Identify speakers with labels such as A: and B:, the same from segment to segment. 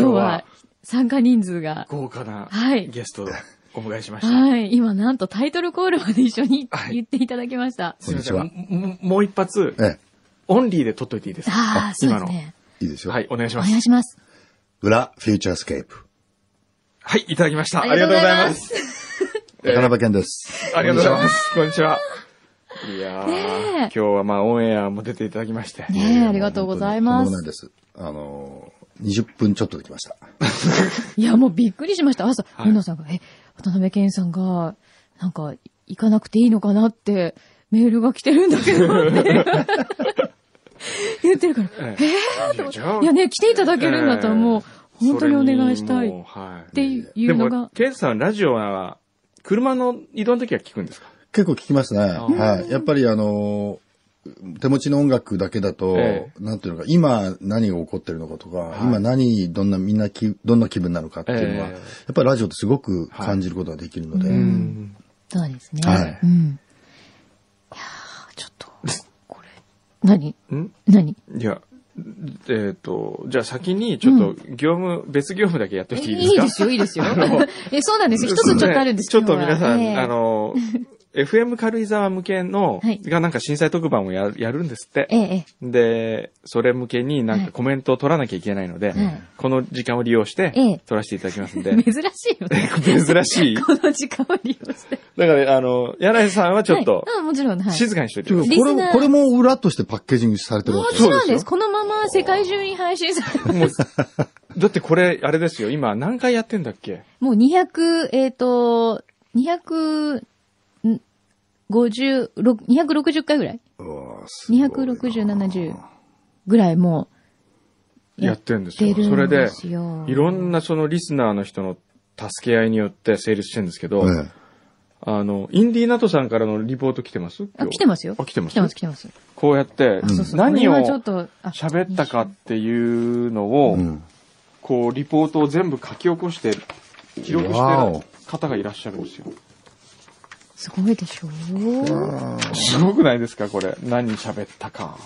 A: 今日は参加人数が。
B: 豪華な
A: はい。
B: ゲストを お迎えしました。
A: はい。今なんとタイトルコールまで一緒に
B: はい
A: 言っていただきました。
B: すみません。もう一発、
C: え
B: お一人で撮っといていいですか？
A: ああ、そう
B: 今の。
A: ですね。
C: え、いいですよ。
B: はい、お願いし
A: お
B: ます。
A: 願いします。
C: 裏フューチャースケープ。
B: はい、いただきました。
A: ありがとうございます
B: す。
C: 高鍋健です。
B: ありがとうございます。こんにちは。いや今日はまあオンエアも出ていただきまして。
A: ねえ、ありがとうございます
C: とんでもない。です。あのー、20分ちょっとできました。
A: いや、もうびっくりしました。朝、
B: はい。
A: 本田さんが、え、渡辺健さんが、なんか、行かなくていいのかなって、メールが来てるんだけど、って。言ってるから、
B: え
A: え。
B: いやじゃあ
A: いやね、来ていただけるんだったらもう、本当にお願いしたいっていうのが。
B: でも、、ケンさん、ラジオは、車の移動の時は聞くんですか？
C: 結構聞きますね。はい。やっぱりあのー手持ちの音楽だけだと、
B: え
C: なんていうのか、今何が起こってるのかとか、今何、どんな、みんなき、どんな気分なのかっていうのは、
B: ええ。
C: やっぱりラジオってすごく感じることができるので、
B: うん。
A: そうですね。
C: はい。
A: うん。いやーちょっと、これ、何？
B: ん？
A: 何？
B: いや、えっ、と、じゃあ先にちょっと業務、別業務だけやっといていいですか？
A: いいですよ、いいですよ。え、そうなんです。よ。一つちょっとあるんです
B: ちょっと皆さん、
A: 今日は
B: あ、の、FM 軽井沢向けの、
A: はい
B: がなんか震災特番をややるんですって。
A: ええ、ええ、
B: で、それ向けになん
A: はい
B: かコメントを取らなきゃいけないので、
A: はい
B: この時間を利用して
A: ええ、
B: 取らせていただきますんで、
A: 珍しいよね。
B: 珍しい。
A: この時間を利用して。
B: だから、あの、柳井さんはちょっと
A: はい、うん、もちろん、はい。
B: 静かにしといてください。
C: これも、
A: リスナー
C: これも裏としてパッケージングされてるわ
A: も
C: け
A: ちろんです。
B: そうですよ
A: このまま世界中に配信される。
B: もうだってこれ、あれですよ、今何回やってんだっけ？
A: もう200、えっ、と、200、ん50、ろ260回ぐらい？う
C: わすごいな
A: 260、70ぐらいもう
B: やってんですよ。それで。いろんなそのリスナーの人の助け合いによって成立してるんですけど、
C: え
B: あの、インディーナトさんからのリポート来てます？
A: あ、来てますよ。
B: あ、来てます？
A: 来てます、来てます。
B: こうやって。何を喋ったかっていうの
C: え
B: を、
C: うん。
B: こう、リポートを全部書き起こして、記録してる方がいらっしゃるんですよ。
A: すごいでしょ？う
B: すごくないですかこれ。何喋ったか。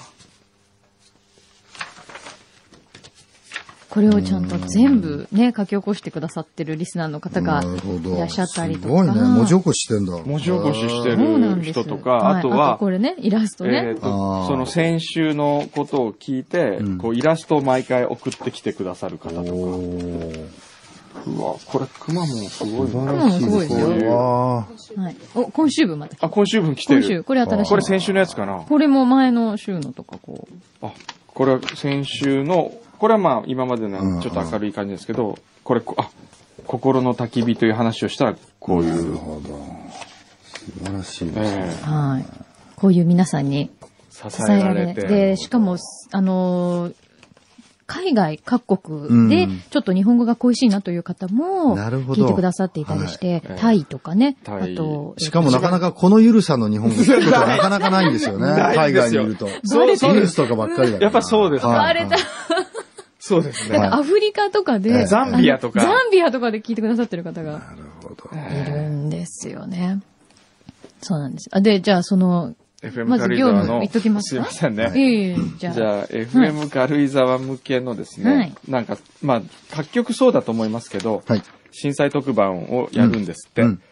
A: これをちゃんと全部ね、書き起こしてくださってるリスナーの方がいらっしゃったりとか。
C: すごいね。文字起こししてんだ。
B: 文字起こしして
A: そうなん
B: る人とか、
A: はい
B: あとは、
A: これね、イラストね。
B: えーと
C: あー
B: その先週のことを聞いて、
C: うん
B: こうイラストを毎回送ってきてくださる方とか。うわ、これクマもすごい
C: 素
B: な。
A: 晴らしいですよ
C: うんすごいわ
A: はい。お、今週分また。
B: あ、今週分来てる。
A: 今週、これ新しい。
B: これ先週のやつかな
A: これも前の週のとかこう。
B: あ、これは先週の、これはまあ今まで
C: うん
B: のちょっと明るい感じですけど、これ、こあ、心の焚き火という話をしたら、こうい
C: なる
B: う、
C: ほど。素晴らしいですね。
B: ええ
A: はい。こういう皆さんに
B: 支
A: 支
B: え
A: えられて。
B: られて。
A: で、しかも、あのー海外各国で
C: うん、
A: ちょっと日本語が恋しいなという方も、
C: なるほど
A: 聞いてくださっていたりして、
B: はい
A: タイとかね、あと、
C: しかもなかなかこのゆるさの日本語聞くことはなかなか ないんですよね。海外にいると。
B: そうそう
C: ニュースとかばっかりだから。
B: やっぱそうですか
C: はい
A: バレた。
B: そうですね。
A: アフリカとかで、
C: ええ
B: ザンビアとか
A: ザンビアとかで聞いてくださってる方が
C: なるほど。
A: いるんですよね。そうなんです。あ、で、じゃあその、
B: FM 軽井沢の、
A: ます
B: いませんね。
A: ええじゃあ、
B: じゃあ、FM 軽井沢向けのですね、
A: はい
B: なんか、まあ、各局そうだと思いますけど、
C: はい。
B: 震災特番をやるんですって。
C: うん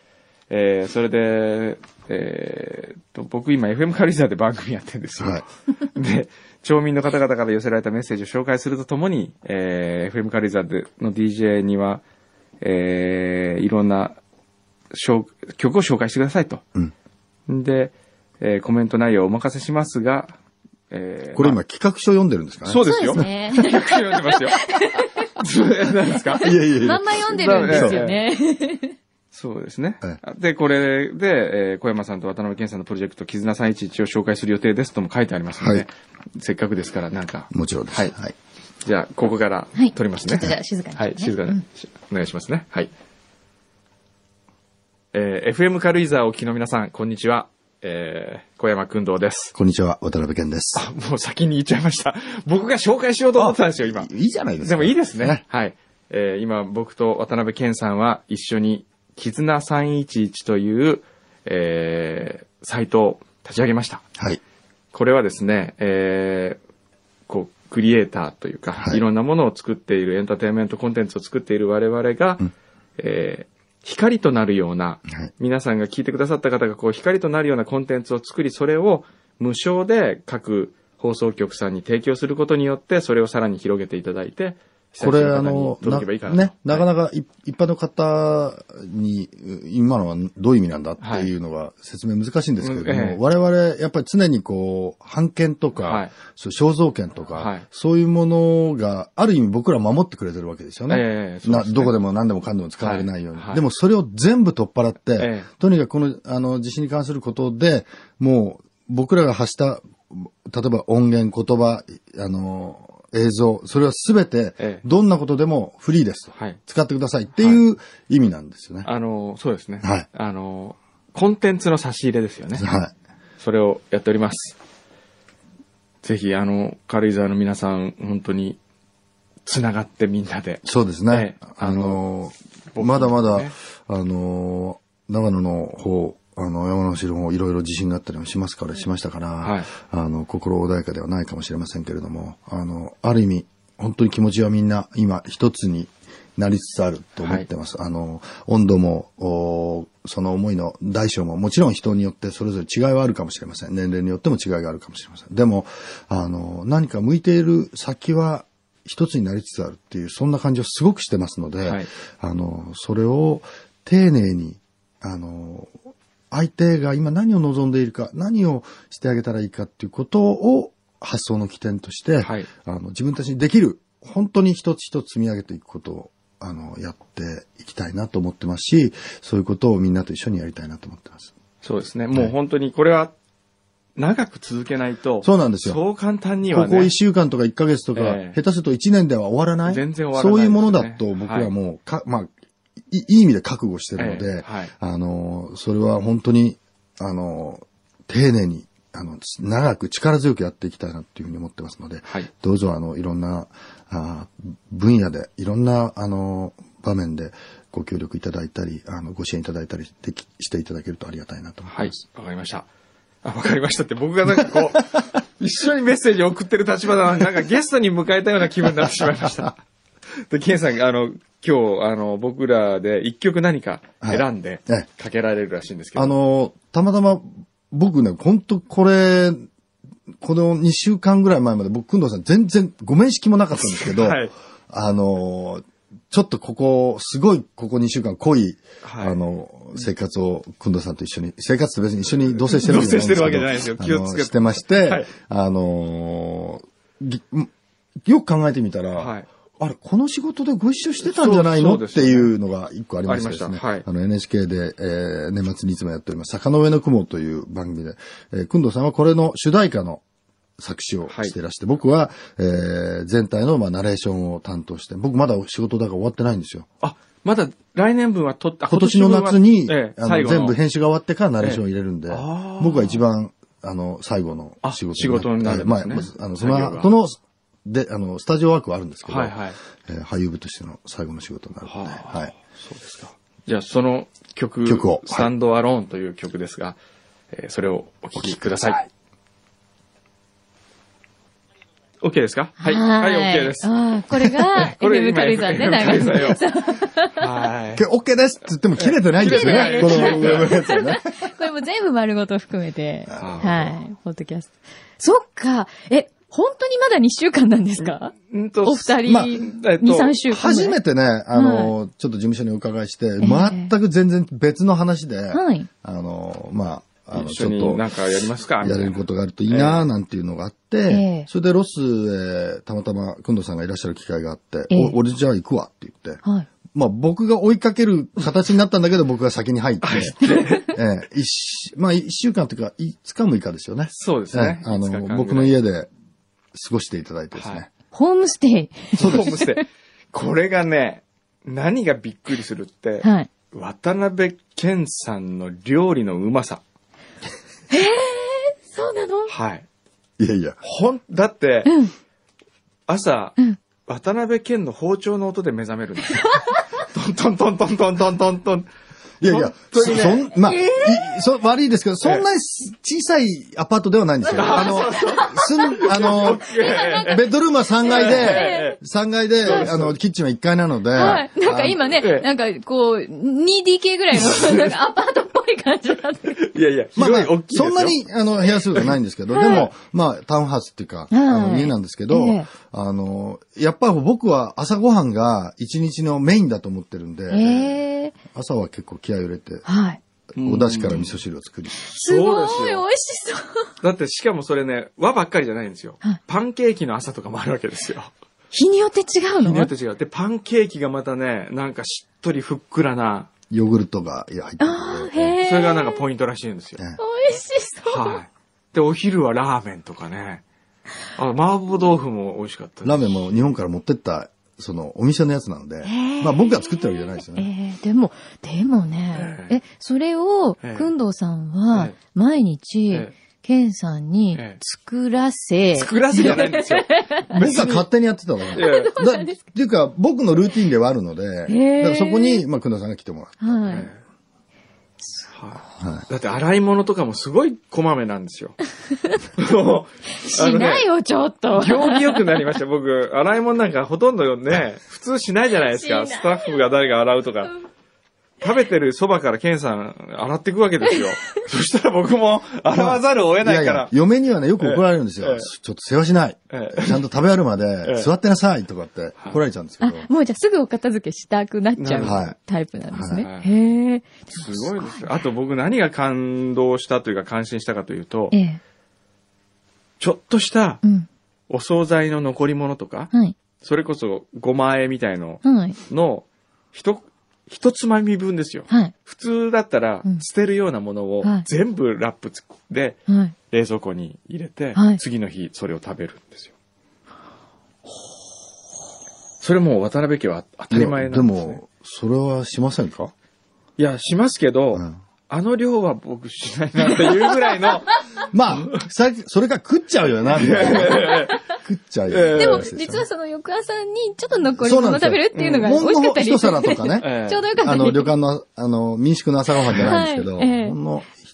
B: えーそれで、えーと、僕今 FM 軽井沢で番組やってるんですよ。
C: はい。
B: で、町民の方々から寄せられたメッセージを紹介するとともに、えー FM 軽井沢での DJ には、えーいろんなしょう曲を紹介してくださいと。
C: うん。
B: で、えーコメント内容をお任せしますが、えー
C: これ今
B: まあ
C: 企画書読んでるんですかね？
B: そうですよ。
A: そうですね
B: 読んでますよ。何ですか？
C: いやいやいや
A: まん。ま読んでるんですよね。
B: そうですね
C: え。
B: で、これで、えー小山さんと渡辺健さんのプロジェクト、絆311を紹介する予定ですとも書いてありますので、
C: はい
B: せっかくですから、なんか、
C: もちろんです。
B: はい
C: はい。
B: じゃあ、ここから
A: はい
B: 撮りますね。
A: ちょっとじゃあ静かに
B: はい、静かに
A: うん。
B: お願いしますね。はい。えー FM 軽井沢お聞きの皆さん、こんにちは。えー、小山くんどうです。
C: こんにちは、渡辺健です。
B: あ、もう先に言っちゃいました。僕が紹介しようと思ってたんですよ、今。
C: いいじゃないですか。
B: でもいいですね。はい。えー今、僕と渡辺健さんは一緒に、絆311という、えーサイトを立ち上げました。
C: はい。
B: これはですね、えーこう、クリエイターというか、
C: はい
B: い、ろんなものを作っている、エンターテインメントコンテンツを作っている我々が、
C: うん
B: えー光となるような、
C: はい。
B: 皆さんが聞いてくださった方がこう光となるようなコンテンツを作り、それを無償で各放送局さんに提供することによって、それをさらに広げていただいて、
C: これ、あのね、なか
B: はい。
C: なかい一般の方に、今のはどういう意味なんだっていうのが説明難しいんですけれども、我々、やっぱり常にこう、版権とか、肖像権とか、
B: はい。
C: そういうものが、ある意味僕ら守ってくれてるわけですよね。
B: ね。
C: などこでも何でもかんでも使われないように。でもそれを全部取っ払って、
B: ええ。
C: とにかくこの、あの、地震に関することで、もう、僕らが発した、例えば音源、言葉、あの、映像、それはすべて
B: ええ、
C: どんなことでもフリーですと。
B: はい。
C: 使ってくださいっていう意味なんですよね。
B: あの、そうですね。
C: はい
B: あの、コンテンツの差し入れですよね。
C: はい。
B: それをやっております。ぜひ、あの、軽井沢の皆さん、本当に、つながってみんなで。
C: そうですね。
B: ええ
C: あの、
B: 僕
C: まだまだ、
B: ね
C: あの、長野の方、あの、山梨の方、いろいろ地震があったりもしますから、しましたから、
B: はい
C: あの、心穏やかではないかもしれませんけれども、あの、ある意味、本当に気持ちはみんな、今、一つになりつつあると思ってます。あの、温度も、おその思いの大小も、もちろん人によってそれぞれ違いはあるかもしれません。年齢によっても違いがあるかもしれません。でも、あの、何か向いている先は、一つになりつつあるっていう、そんな感じをすごくしてますので、
B: はい
C: あの、それを丁寧に、あの、相手が今何を望んでいるか、何をしてあげたらいいかっていうことを発想の起点として、
B: はい
C: あの自分たちにできる、本当に一つ一つ積み上げていくことを、あの、やっていきたいなと思ってますし、そういうことをみんなと一緒にやりたいなと思ってます。
B: そうですね。もう本当にこれは、長く続けないと、
C: そうなんですよ
B: そう簡単にはね。
C: ここ1週間とか1ヶ月とか、
B: ええ
C: 下手すると1年では終わらない？
B: 全然終わらない
C: そういうものだと僕はもう、か、まあ、いいい意味で覚悟してるの
B: ええ
C: で、
B: はい
C: あの、それは本当に、あの、丁寧に、あの、長く力強くやっていきたいなっていうふうに思ってますので、
B: はい
C: どうぞあの、いろんな、あ分野で、いろんな、あの、場面でご協力いただいたり、あの、ご支援いただいたりできしていただけるとありがたいなと思
B: い
C: ます。。
B: わかりました。あ、わかりましたって、僕がなんかこう、一緒にメッセージを送ってる立場だな、なんかゲストに迎えたような気分になってしまいました。で、ケンさん、あの、今日、あの、僕らで一曲何か選んで
C: はいえ、
B: かけられるらしいんですけど。
C: あの、たまたま、僕ね、本当これ、この2週間ぐらい前まで僕、くんどうさん全然ご面識もなかったんですけど、
B: はい。
C: あの、ちょっとここ、すごいここ2週間濃い、
B: はい。
C: あの、生活を、くんどうさんと一緒に、生活って別に一緒に同棲してるわけじゃないんですけど
B: 同棲してるわけじゃないですよ。気をつけて。
C: してまして、
B: はい。
C: あの、ぎよく考えてみたら、
B: はい
C: あれ、この仕事でご一緒してたんじゃないの？
B: ね。
C: っていうのが一個ありましてですね。
B: はい。
C: あの NHK で、えー年末にいつもやっております、坂の上の雲という番組で、えー、くんどうさんはこれの主題歌の作詞をしていらして、僕は、えー全体の、まあ、ナレーションを担当して、僕まだ仕事だから終わってないんですよ。
B: あ、まだ来年分は取った、
C: 今年の夏に、
B: ええ最後の。
C: 全部編集が終わってからナレーションを入れるんで、
B: え
C: 僕は一番、あの、最後の仕事
B: あ仕事になるね。
C: はい。まあ、あの、その後の、で、あの、スタジオワークはあるんですけど、
B: はいはい
C: えー俳優部としての最後の仕事になるので、
B: はあ
C: はい。
B: そうですか。じゃあ、その曲、
C: 曲をはい
B: スタンドアローンという曲ですが、えーそれをお聴きください。OK ですか？はい。はい、OK です。
A: ああ、これが、
B: これ
A: FM 軽井沢ね、
B: FM 軽井沢よ
A: そう
B: はい。
C: け OK ですって言っても切れてないんですよね。こ
B: 切れてない
C: の上のやつはね。
A: これも全部丸ごと含めて、
B: あ
A: はい、ポッドキャスト。そっか、え、本当にまだ2週間なんですか？
B: うんと
A: お二人、
C: まあ
B: えっと
A: 2、3週間。
C: 初めてね、あの、ちょっと事務所にお伺いして、全く全然別の話で、
A: はい。
C: あの、まあ、あの、
B: 一緒
C: ちょっと、
B: になんかやりますか？
C: やれることがあるといいななんていうのがあって、
A: ええ。
C: それでロスへたまたま、くんどさんがいらっしゃる機会があって、
A: ええ。
C: お俺じゃあ行くわって言って、
A: はい。
C: まあ僕が追いかける形になったんだけど、僕が先に入って、ええ一しまあ一週間というか、五日六日ですよね。
B: そうですね。
C: ええあ
B: 5
C: の、
B: い。
C: 僕の家で過ごしていただいてですね。
A: ホームステイ。
B: ホームステイ。これがね、何がびっくりするって、
A: はい。
B: 渡辺健さんの料理のうまさ。
A: そうなの？
B: はい。
C: いやいや。
B: ほん、だって、
A: うん。
B: 朝、
A: うん
B: 渡辺謙の包丁の音で目覚めるんですよ。トントントントントントントントン。
C: いやいや
B: 本、当にね。
C: そん、まあ、いそ悪いですけど、そんなに小さいアパートではないんですよ。あの、すん、あの、ベッドルームは3階で、3階で、あの、キッチンは1階なので、
A: はい。なんか今
B: ええ
A: ね、なんかこう、2DK ぐらいの、なんかアパートい感じなんで。
B: いやいや、
C: まあ
B: 大きい。
C: そんなに、あの、部屋数がないんですけど、でも、まあ、タウンハウスっていうか、あの、家なんですけど
A: ええ、
C: あの、やっぱり僕は朝ごはんが一日のメインだと思ってるんで、
A: ええ
C: 朝は結構気合を入れて、
A: はい。
C: お出汁から味噌汁を作り、
A: すごい美味しそう。
B: だってしかもそれね、和ばっかりじゃないんですよ
A: はい。
B: パンケーキの朝とかもあるわけですよ。
A: 日によって違うの？
B: 日によって違う。で、パンケーキがまたね、なんかしっとりふっくらな、
C: ヨーグルトがいや入ってる
A: あー
C: んで。
B: それがなんかポイントらしいんですよ。
C: ね
A: 美味しそう。
B: はい。で、お昼はラーメンとかね。あ、麻婆豆腐も美味しかった
C: ラーメンも日本から持ってった、その、お店のやつなんで、まあ僕が作ってるわけじゃないですよね。
A: ええでも、でもね、
B: え
A: え、それを、
B: ええ
A: くんどうさんは
B: ええ、
A: 毎日
B: ええ、
A: ケンさんに
B: ええ
A: 作らせ、
B: 作らせじゃないんですよ。
C: 僕が勝手にやってたわけ
B: いや
C: だっていうか、僕のルーティンではあるので、だ
A: ー
C: からそこに、まあ、くんどうさんが来てもらう。
A: はい。
B: はいだって洗い物とかもすごいこまめなんですよ。も う
A: しないよ、ちょっと。
B: 行儀良くなりました。僕、洗い物なんかほとんどね、普通しないじゃないですか。
A: しない
B: スタッフが誰が洗うとか。食べてるそばからケンさん洗っていくわけですよ。そしたら僕も洗わざるを得ないから。
C: いやいや、嫁にはね、よく怒られるんですよ。
B: ええ
C: ちょっと世話しない。
B: ええ
C: ちゃんと食べ終わるま
B: ええ
C: で、座ってなさいとかって怒られちゃうんですけ
A: あ
C: ど。、
A: もうじゃあすぐお片付けしたくなっちゃ
C: はいう
A: タイプなんですね。
B: はい
A: へえ。
B: すごいですよ。あと僕何が感動したというか感心したかというと
A: え、え。
B: ちょっとした
A: うん。
B: お惣菜の残り物とか、
A: はい。
B: それこそごまあえみたいの
A: はい。
B: の、ひと、一つまみ分ですよ。
A: はい。
B: 普通だったら
A: うん
B: 捨てるようなものを
A: はい
B: 全部ラップで
A: はい。
B: 冷蔵庫に入れて
A: はい、
B: 次の日それを食べるんですよ。それもう渡辺家は当たり前なんです、ね。
C: でも、それはしませんか？
B: いや、しますけど、
C: うん
B: あの量は僕しないなっていうぐらいの、
C: まあ、さそれが食っちゃうよな、みたいな。食っちゃうよ。
B: ええ
A: でも、実はその翌朝にちょっと残り物食べるっていうのが美味しかったり
C: の一皿とかね。
B: え え
A: ちょうどよかった
C: あの、
A: り
C: 旅館の、あの、民宿の朝ごはんじゃないんですけど、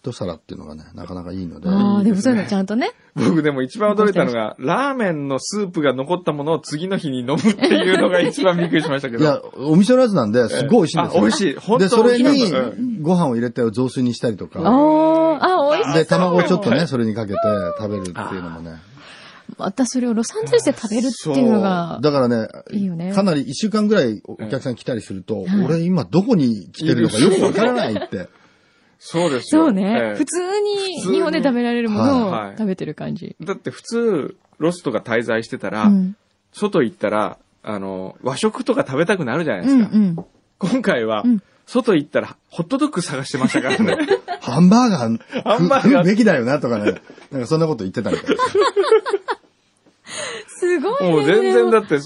C: 一皿っていうのがね、なかなかいいので。
A: ああ、でもそういうのちゃんとね。
B: 僕でも一番驚いたのが、ラーメンのスープが残ったものを次の日に飲むっていうのが一番びっくりしましたけど。
C: いや、お店のやつなんで、すごい美味しいんですよ。
B: あ美味しい本当
C: で、それにご飯を入れて雑炊にしたりと
A: あ
C: か、
A: あ、あ、美味しそう。
C: で、卵をちょっとね、それにかけて食べるっていうのもね。
A: またそれをロサンゼルスで食べるっていうのが、
C: だからね、
A: いいよね
C: かなり一週間ぐらいお客さん来たりすると、
A: はい
C: 俺今どこに来てるのかよくわからないって。
B: そうですよ。
A: そうね
B: え。え
A: 普通に日本で食べられるもの
B: はいはい
A: を食べてる感じ。
B: だって普通、ロスとか滞在してたら、
A: うん。
B: 外行ったら、あの、和食とか食べたくなるじゃないで
A: うん
B: すか。
A: うん。
B: 今回は、
A: うん
B: 外行ったら、ホットドッグ探してましたからね。
C: ハンバーガー
B: ハンバーガー
C: 食うべきだよなとかね。なんかそんなこと言ってたみたいです。
A: すごいね。
B: もう全然だ
A: っ
B: って、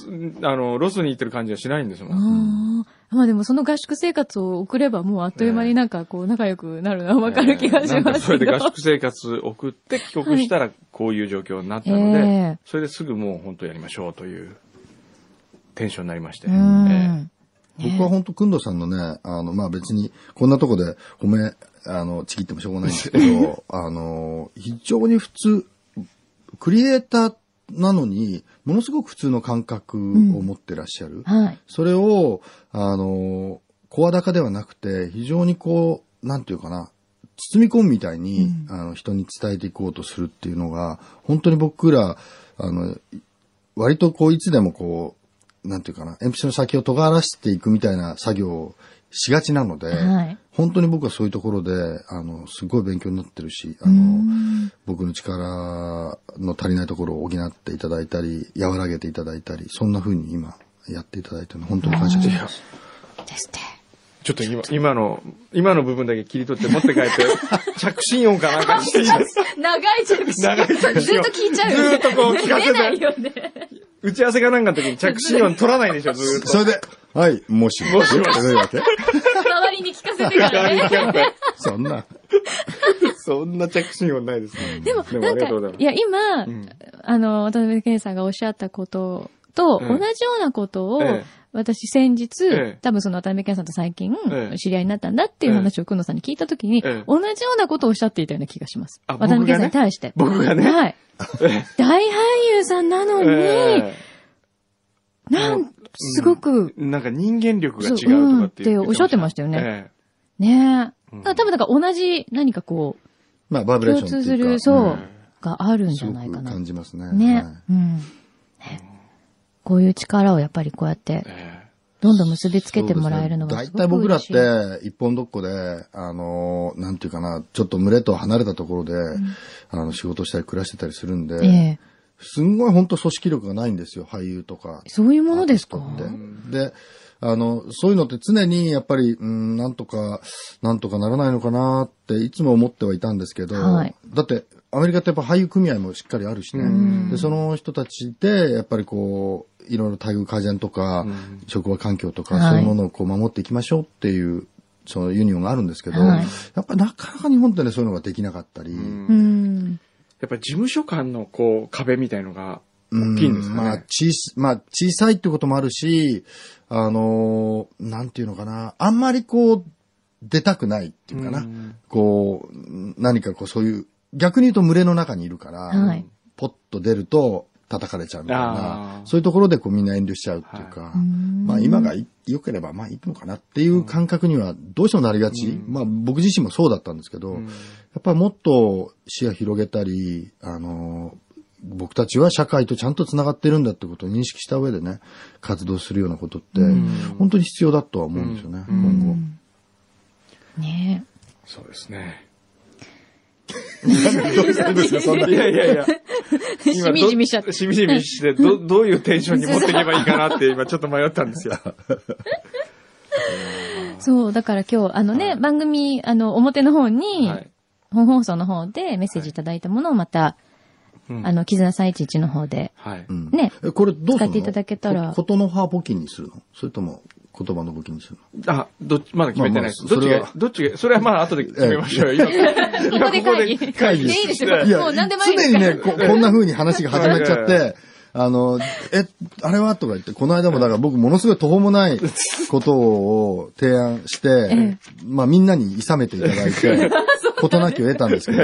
B: あの、ロスに行ってる感じはしないんですもん。
A: まあでもその合宿生活を送ればもうあっという間になんかこう仲良くなるのはわかる気がしますけど。
B: それで合宿生活送って帰国したらこういう状況になったので、
A: ええ
B: それですぐもう本当やりましょうというテンションになりまして。
A: う
B: え
A: ん。
C: 僕は本当、くんどさんのね、あの、まあ別に、こんなとこで褒め、あの、ちぎってもしょうがないんですけど、あの、非常に普通、クリエイターなのに、ものすごく普通の感覚を持ってらっしゃる。
A: はい。
C: それを、あの、声高ではなくて、非常にこう、なんていうかな、包み込むみたいに、あの、人に伝えていこうとするっていうのが、本当に僕ら、あの、割とこう、いつでもこう、なんていうかな、鉛筆の先を尖らせていくみたいな作業をしがちなので、
A: はい。
C: 本当に僕はそういうところで、あの、すごい勉強になってるし、あ
A: う
C: の、
A: ん
C: 僕の力の足りないところを補っていただいたり、和らげていただいたり、そんな風に今やっていただいてるの本当に感謝してます。
A: です。
B: ちょっと今、今の、今の部分だけ切り取って持って帰って、着信音かなんかにしていいですか
A: 長い着信。
B: 長い着信
A: ずっと聞いちゃうよね。
B: ずっとこう聞かせ
A: ないよね。
B: 打ち合わせかなんかの時に着信音取らないでしょ、ずーっと。
C: それで、はい、もしもし。もしもし。わけ？
A: 周りに聞かせてからね。
C: そんな。
B: そんな着信音ないですね。
A: でも、
B: でもあ
A: なんか
B: い
A: や、今、
B: ん
A: あの、渡辺健さんがおっしゃったことと、
B: うん
A: 同じようなことを、
B: ええ
A: 私先日、
B: ええ
A: 多分その渡辺健さんと最近、
B: ええ
A: 知り合いになったんだっていう話をくんのさんに聞いたときに、
B: ええ
A: 同じようなことをおっしゃっていたような気がします。
B: あ
A: 渡辺健さんに対して。
B: 僕がね？
A: はい。大俳優さんなのに、
B: え
A: なん、すごく、
B: えなんか人間力が違うとかって
A: そううん
B: 言
A: っておっしゃってましたよね
B: え
A: ねえ。
B: うん
A: 多分だから同じ何かこう、
C: まあ、バイブレーシ
A: 共通す
C: ョンっていうか。
A: る、そう、
B: ん
A: があるんじゃないかな。
C: 感じますね。
A: ね。
C: はい
A: うん。ねこういう力をやっぱりこうやって、
B: え
A: どんどん結びつけてもらえるのは
C: 大
A: すごく
C: 体僕らっ
A: 嬉しい。
C: て、一本どっこで、あの、なんていうかな、ちょっと群れと離れたところで、あの、仕事したり暮らしてたりするんで、
A: ええ。
C: すんごい本当組織力がないんですよ、俳優とか。
A: そういうものですか？
C: で、あの、そういうのって常にやっぱり、うん、なんとか、なんとかならないのかなっていつも思ってはいたんですけど、
A: はい
C: だって、アメリカってやっぱ俳優組合もしっかりあるしね。で、その人たちで、やっぱりこう、いろいろ待遇改善とか、職場環境とか、
A: はい。
C: そういうものをこう守っていきましょうっていう、そのユニオンがあるんですけど、
A: はい。
C: やっぱなかなか日本ってね、そういうのができなかったり、
A: うん。
B: やっぱり事務所間のこう壁みたいのが
C: うん
B: 大きいんですかね。
C: まあ、小さ、まあ、小さいってこともあるし、あのーなんていうのかな、あんまりこう、出たくないっていうかな、
B: うん。
C: こう、何かこうそういう、逆に言うと群れの中にいるから、
A: はい。
C: ポッと出ると叩かれちゃうみたい
B: あ
C: な、
B: ー。
C: そういうところでこうみんな遠慮しちゃうっていうか、まあ今がい良ければまあいいのかなっていう感覚にはどうしてもなりがち。まあ僕自身もそうだったんですけど、やっぱりもっと視野広げたり、あのー僕たちは社会とちゃんと繋がってるんだってことを認識した上でね、活動するようなことって、本当に必要だとは思うんですよね、今後。
A: ね。
B: そうですね。
C: どうしたんですか、そんな。
B: いやいやいや。
A: え。しみじみしちゃって。
B: しみじみして、ど、どういうテンションに持っていけばいいかなって今ちょっと迷ったんですよ。
A: そう、だから今日、あのね、番組、あの、表の方に、
B: はい。
A: 本放送の方でメッセージいただいたものをまた、
B: うん
A: あの、絆311の方で、
B: はい。
C: うん
A: ね。
C: えこれどうするの？
A: 使っていただけたら
C: こことの葉募金にするの？それとも言葉の募金にするの？
B: あ、どっち、まだ決めてない。です。どっちが
C: まあまあそれは、
B: どっちが、それはまあ後で決めましょう。よ。今、
A: ここで会議。
B: 会議。
A: でいいですよ。
C: いや、
A: もう何でもいいです
C: 常にね、ここんな風に話が始まっちゃって、あの、え、あれは？とか言って、この間もだから僕ものすごい途方もないことを提案して、まあみんなに諌めていただいて、事なきを得たんですけど、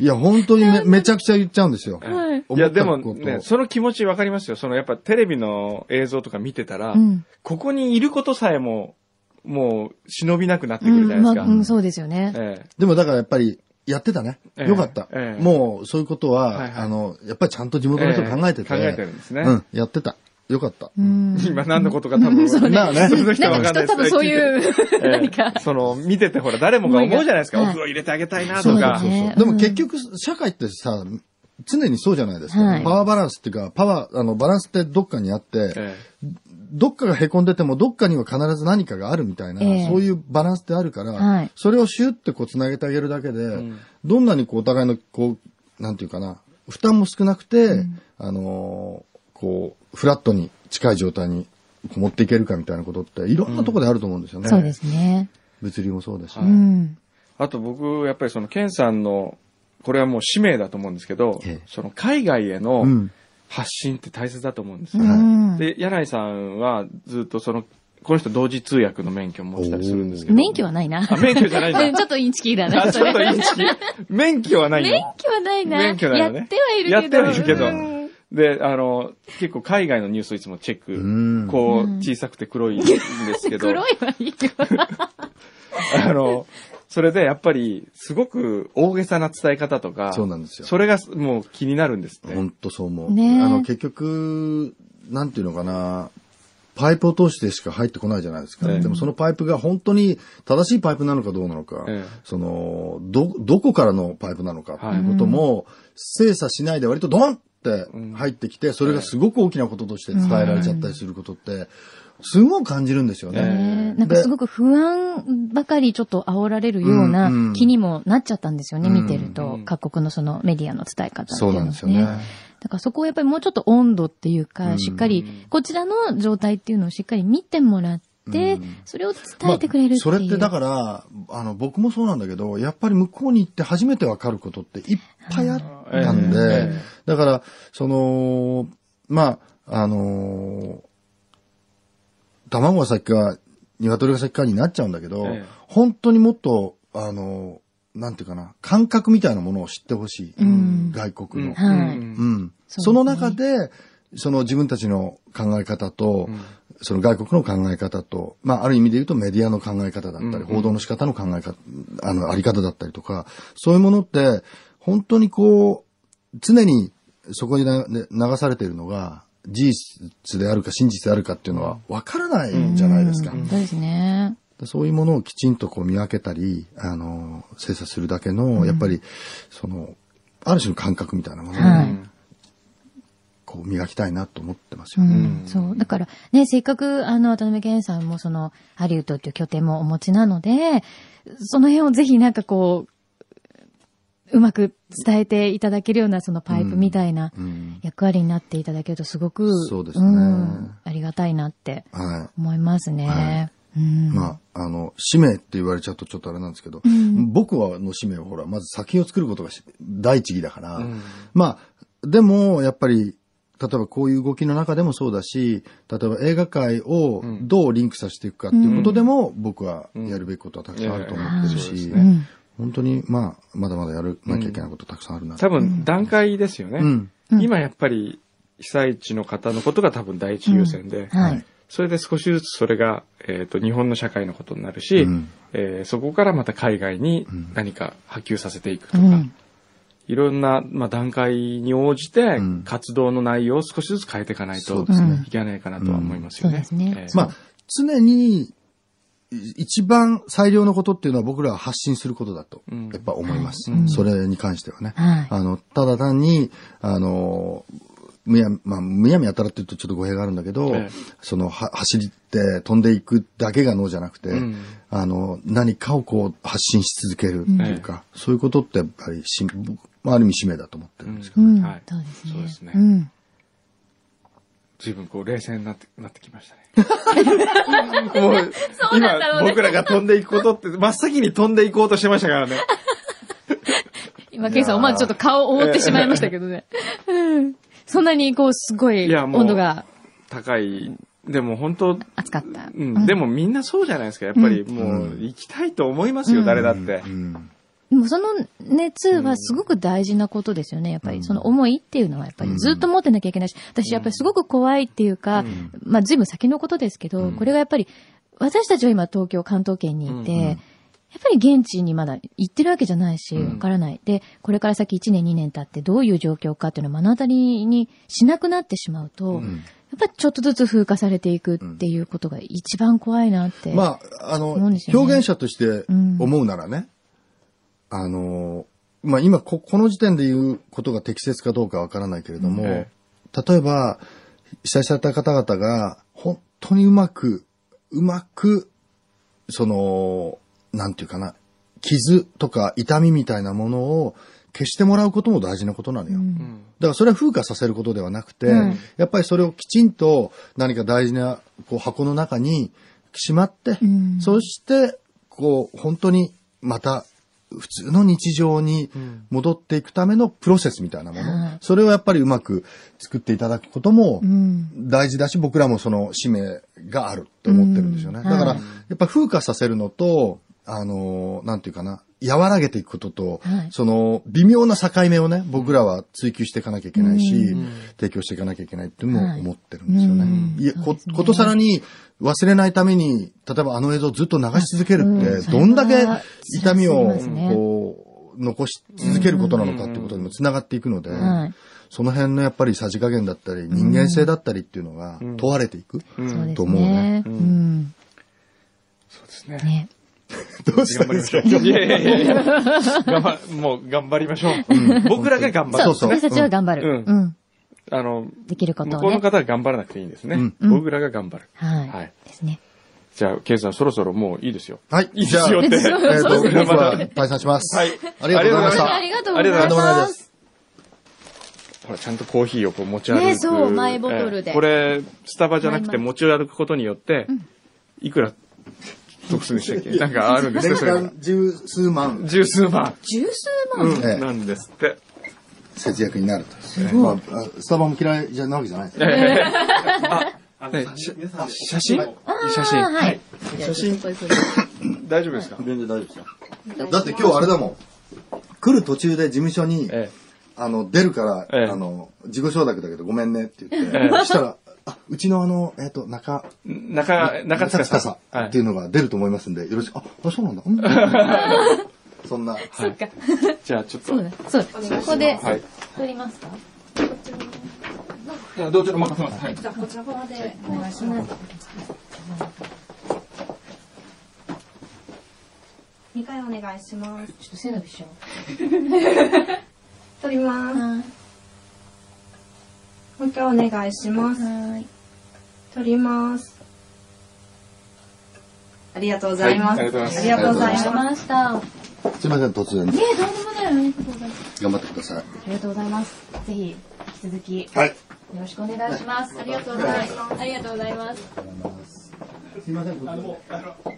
C: いや、本当にめめちゃくちゃ言っちゃうんですよ。
A: はい。
B: いや、でもね、その気持ちわかりますよ。そのやっぱテレビの映像とか見てたら、
A: うん
B: ここにいることさえも、もう忍びなくなってく
A: うん、
B: るじゃないですか。
A: まあ、うん、そうですよね。
B: え
C: でもだからやっぱり、やってたね。
B: ええ
C: よかった。
B: ええ
C: もう、そういうことは、
B: はいはい
C: あの、やっぱりちゃんと地
B: え
C: 元の人考えてて、
B: 考えてるんですね。
C: うん、やってた。よかった。
A: うん。
B: 今何のことか多分、
A: そうね。
C: まあね
B: その人
A: なんか
B: はわかんないです。
A: 人多分そういう、
B: ええ。
A: 何か。
B: その、見ててほら、誰もが思うじゃないですか。お
A: はい
B: 風呂入れてあげたいな
A: そう
B: とか。
A: だね。
C: でも結局、社会ってさ、常にそうじゃないですか。
A: はい。
C: パワーバランスっていうか、パワー、あの、バランスってどっかにあって、
B: え
C: どっかが凹んでても、どっかには必ず何かがあるみたいな、
A: ええ。
C: そういうバランスってあるから、
A: はい。
C: それをシュッてこう繋げてあげるだけで、
B: ん。
C: どんなにこうお互いの、こう、なんていうかな、負担も少なくて、あのーこう、フラットに近い状態に持っていけるかみたいなことって、いろんなところであると思うんですよね。
A: そうですね。
C: 物流もそうですし、
B: は
A: う
B: い
A: ん。
B: あと僕、やっぱりその、ケンさんの、これはもう使命だと思うんですけど
C: ええ、
B: その海外への
C: うん
B: 発信って大切だと思うんです
A: う
B: よ。
A: ん。
B: で、柳井さんはずっとその、この人同時通訳の免許を持ってたりするんですけど。
A: 免許はないな。
B: あ、免許じゃないんだ。
A: う んちょっとインチキだな。
B: あ、ちょっとインチキ。免許はないの
A: 免許はないな。
B: 免許ないのね
A: やってはいるけど。
B: やってはいるけど
A: うん
B: で、あの、結構海外のニュースをいつもチェッ
C: うん
B: ク。こう、小さくて黒いんですけど。
A: 黒いはいいよ。
B: あの、それでやっぱり、すごく大げさな伝え方とか、
C: そうなんですよ
B: それがもう気になるんですって。
C: 本当そう思う。
A: ねえ
C: あの、結局、なんていうのかな、パイプを通してしか入ってこないじゃないですか。
B: ええ
C: でもそのパイプが本当に正しいパイプなのかどうなのか、
B: ええ
C: その、ど、どこからのパイプなのかって
B: はい
C: いうことも、精査しないで割とドンって
B: うん。
C: 入ってきて、それがすごく大きなこととして伝えられちゃったりすることって、すごく感じるんですよね。
A: ねなんかすごく不安ばかりちょっと煽られるような気にもなっちゃったんですよね、
C: うん。
A: 見てると。各国のそのメディアの伝え方っていう
C: そう
A: の
C: なんですよね。
A: だからそこをやっぱりもうちょっと温度っていう
C: う
A: か、
C: ん。
A: しっかり、こちらの状態っていうのをしっかり見てもらって
C: うん、
A: それを伝えてくれるっていう。
C: それってだから、あの、僕もそうなんだけど、やっぱり向こうに行って初めてわかることっていっぱいあったんで、
B: ええ。
C: だから、その、まあ、あの卵が先か、鶏が先かになっちゃうんだけど、
B: ええ。
C: 本当にもっと、あのなんていうかな、感覚みたいなものを知ってほしい。
A: うん。
C: 外国の。
A: はい。
C: うん。
A: そうですね。
C: その中で、その自分たちの考え方と、その外国の考え方と、まあ、ある意味で言うとメディアの考え方だったり、報道の仕方の考え方、あの、あり方だったりとか、そういうものって、本当にこう、常にそこに流されているのが、事実であるか真実であるかっていうのは分からないじゃないですか。
A: うんそうですね。
C: そういうものをきちんとこう見分けたり、あの、精査するだけの、やっぱり、その、ある種の感覚みたいなものを、
A: はい
C: こう磨きたいなと思ってます
A: う
C: よね。
A: ん、そう。だから、ね、せっかく、あの、渡辺健さんもその、ハリウッドっていう拠点もお持ちなので、その辺をぜひなんかこう、うまく伝えていただけるような、そのパイプみたいな
C: うん。
A: 役割になっていただけるとすごく、
C: そうですね。
A: ん。ありがたいなって
C: は
A: 思いますね。
C: は
A: うん。
C: い。まあ、あの、使命って言われちゃうとちょっとあれなんですけど、
A: ん。
C: 僕はの使命はほら、まず作品を作ることがし第一義だから、まあ、でも、やっぱり、例えばこういう動きの中でもそうだし、例えば映画界をどうリンクさせていくかっていうことでも、僕はやるべきことはたくさんあると思ってるし、
B: うん。
A: うん。
C: 本当に、まあ、まだまだやるなきゃいけないことたくさんあるな。
B: 多分段階ですよね。
C: うん。
B: 今やっぱり被災地の方のことが多分第一優先で、
A: はい。
B: それで少しずつそれが、えっ、と、日本の社会のことになるし、
C: うん
B: えーそこからまた海外に何か波及させていくとか、
A: うん。
B: いろんな、まあ、段階に応じて
C: うん
B: 活動の内容を少しずつ変えていかないと
C: そうです
A: ね
B: いけないかなとは思いますよね。
A: うんそうですね
B: えー
C: まあ、常に、い一番最良のことっていうのは僕らは発信することだと、
B: うん
C: やっぱ思います。
B: うん
C: それに関してはね。
A: はい
C: あの、ただ単に、あの、むや、まあ、むやみやたらって言うとちょっと語弊があるんだけど、
B: ええ
C: その、は、走って飛んでいくだけが脳じゃなくて、
B: うん
C: あの、何かをこう発信し続けるっていうか、そういうことってやっぱりし、僕まあ、ある意味使命だと思ってるんですけど、
A: うん。
B: はい
A: そうですね。
B: そうですね
A: うん。
B: 随分こう冷静になって、なってきましたね。もう、今僕らが飛んでいくことって、真っ先に飛んでいこうとしてましたからね。
A: 今、ケイさん思わずちょっと顔を覆ってしまいましたけどね。うんそんなにこう、すごい温度が
B: 高い。でも本当、
A: 熱かった。
B: うん、でもみんなそうじゃないですか。やっぱりもう行きたいと思いますよ、誰だって。
C: うん
A: でもその熱はすごく大事なことですよね。やっぱりその思いっていうのはやっぱりずっと持ってなきゃいけないし、私やっぱりすごく怖いっていうか、まあ随分先のことですけど、これがやっぱり私たちは今東京、関東圏にいて、やっぱり現地にまだ行ってるわけじゃないし、わからない。で、これから先1年2年経ってどういう状況かっていうのを目の当たりにしなくなってしまうと、やっぱりちょっとずつ風化されていくっていうことが一番怖いなって。
C: まあ、あの、
A: 思うんですよね。
C: 表現者として思うならね、あの、まあ今こ、この時点で言うことが適切かどうかわからないけれども、
B: え
C: 例えば、被災された方々が、本当にうまく、うまく、その、なんていうかな、傷とか痛みみたいなものを消してもらうことも大事なことなのよ。だからそれは風化させることではなくて、
A: うん。
C: やっぱりそれをきちんと何か大事なこう箱の中にしまって、
A: うん。
C: そして、こう、本当にまた普通の日常に戻っていくためのプロセスみたいなもの、
A: はい。
C: それをやっぱりうまく作っていただくことも
A: うん。
C: 大事だし、僕らもその使命があるって思ってるんですよね。
A: うん。
C: だから、
A: はい。
C: やっぱ風化させるのと、あの、なんていうかな、和らげていくことと、
A: はい。
C: その微妙な境目をね、僕らは追求していかなきゃいけないし、提供していかなきゃいけないっていうのも思ってるんですよね。
A: はい
C: いや、
A: ね。
C: ことさらに忘れないために、例えばあの映像をずっと流し続けるって、
A: うん
C: どんだけ痛みを、こう、残し続けることなのかっていうことにも繋がっていくので、
A: はい。
C: その辺のやっぱりさじ加減だったり、人間性だったりっていうのが問われていく。
B: うん
A: そうです
C: と思うね。
A: ねうん。
B: そうですね。
A: ね。
C: どうした
B: 頑張りましょう。いやいやいや頑張、もう頑張りましょう。僕らが頑張
A: そう、
B: る。
C: そう
A: 私たちは頑張る。
B: うん
A: うん。
B: あの、
A: できることをね。
B: 向こうの方が頑張らなくていいんですね。
A: うん
B: 僕らが頑張る。
A: はい。
B: はい
A: ですね。
B: じゃあ、ケイさんそろそろもういいですよ。
C: はい。
B: いいですよって。
C: じゃあ えっと、僕は退散します。
B: はい
C: ありがとうございました。
A: ありがとうござい
B: ありがとうござい
A: ま。
C: ます
B: ほら、ちゃんとコーヒーをこう持ち歩く。
A: ねそうマイボトルで
B: ええこれ、スタバじゃなくて持ち歩くことによって、いくら得するんでしたっけ？なんかあるんですね、
C: 年
B: それ
C: 十数万、
B: 十数万。
A: 十数万
B: うん、
C: ええ
B: なんですって。
C: 節約になると。まああ、スタバも嫌いじゃなわけじゃないです。
B: あ、ね、し写真？写真。
A: はい。
B: 写真。大丈夫ですか？
C: 全然大丈夫ですよ。だって今日あれだもん。来る途中で事務所に、
B: え
C: あの、出るから、
B: ええ。
C: あの、自己承諾だけどごめんねって言って、
B: ええ。
C: そしたら、あ、うちのあの、えっ、と、中、
B: え中、中塚さん。
C: っていうのが出ると思いますんで、よろしく、あ、あそうなんだ。うんそんな、
A: そっか。
B: じゃあちょっと。
A: そうだ。そうだ。ここで、
B: はい。
A: 撮りますか？
B: いやどちらも任せます。はい。
A: こちら側でお願いします。
D: 2回お願いします。
A: ちょっと背伸びしよ
D: 取ります。もう一回お願いします。取ります。ありがとうございます。
B: はいありがとうございま
A: した。ね
C: すいません、突然。
A: え、どうでもない。ありがとうございます。
C: 頑張ってください。
A: ありがとうございます。ぜひ、引き続き、よ
C: はい。
A: ろしくお願いします。ありがとうございます。ありがとうございます。
C: すいません、突然。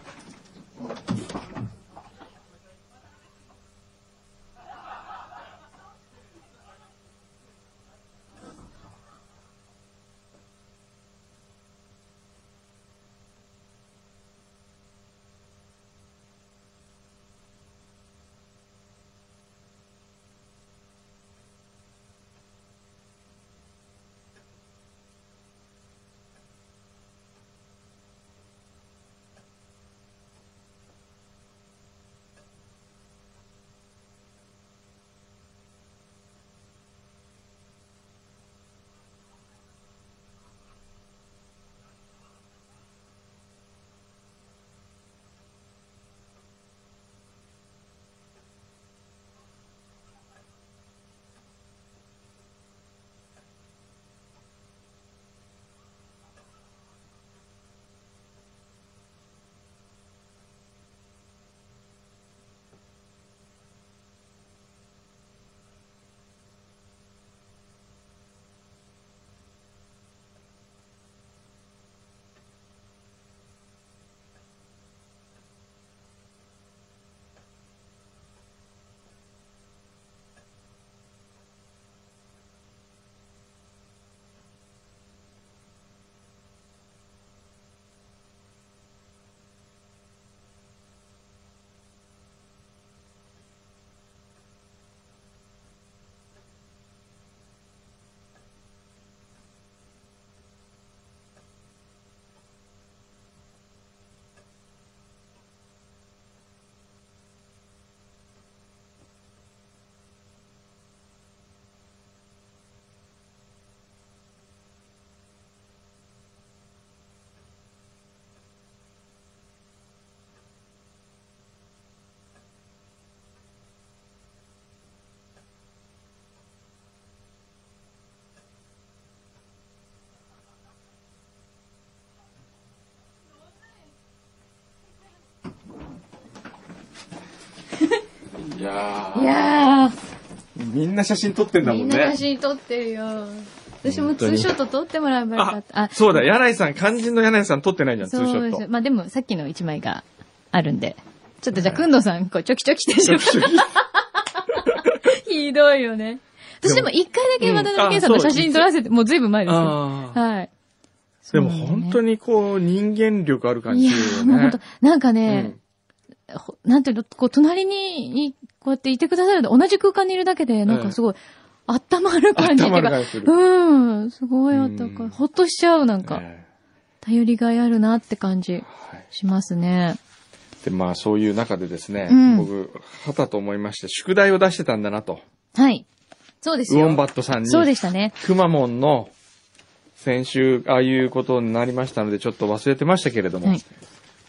B: みんな写真撮ってんだもん
A: みんな写
B: ね。
A: 真撮ってるよ。私もツーショット撮ってもらえばよか
B: あ
A: った。あ、
B: そうだ、柳井さん、肝心の柳井さん撮ってないじゃん、ツーショット。
A: そうです。まあでも、さっきの一枚があるんで。ちょっとじゃあ、くんどさん、こう、ちょきちょきしてしまう。ひどいよね。私でも一回だけ渡辺謙さんと写真撮らせて、もうずいぶん前ですよ。
B: あー
A: はい。
B: でも本当
A: に
B: にこう、人間力ある感じ
A: い。やーもう本当なんか
B: う
A: ねなんていうの、こう、隣にい、こうやっていてくださると、同じ空間にいるだけで、なんかすごい、温まる感じっていうか
B: 温まる感じする、
A: うん、すごいあったかい。
B: うん
A: ほっとしちゃう、なんか、
B: ね
A: 頼りがいあるなって感じ
B: はい
A: しますね。
B: で、まあそういう中でですね、
A: うん
B: 僕、はたと思いまして、宿題を出してたんだなと。
A: はい。そうですよ。
B: ウォンバットさんに、
A: そうでしたね。
B: くまモンの、先週、ああいうことになりましたので、ちょっと忘れてましたけれども、
A: はい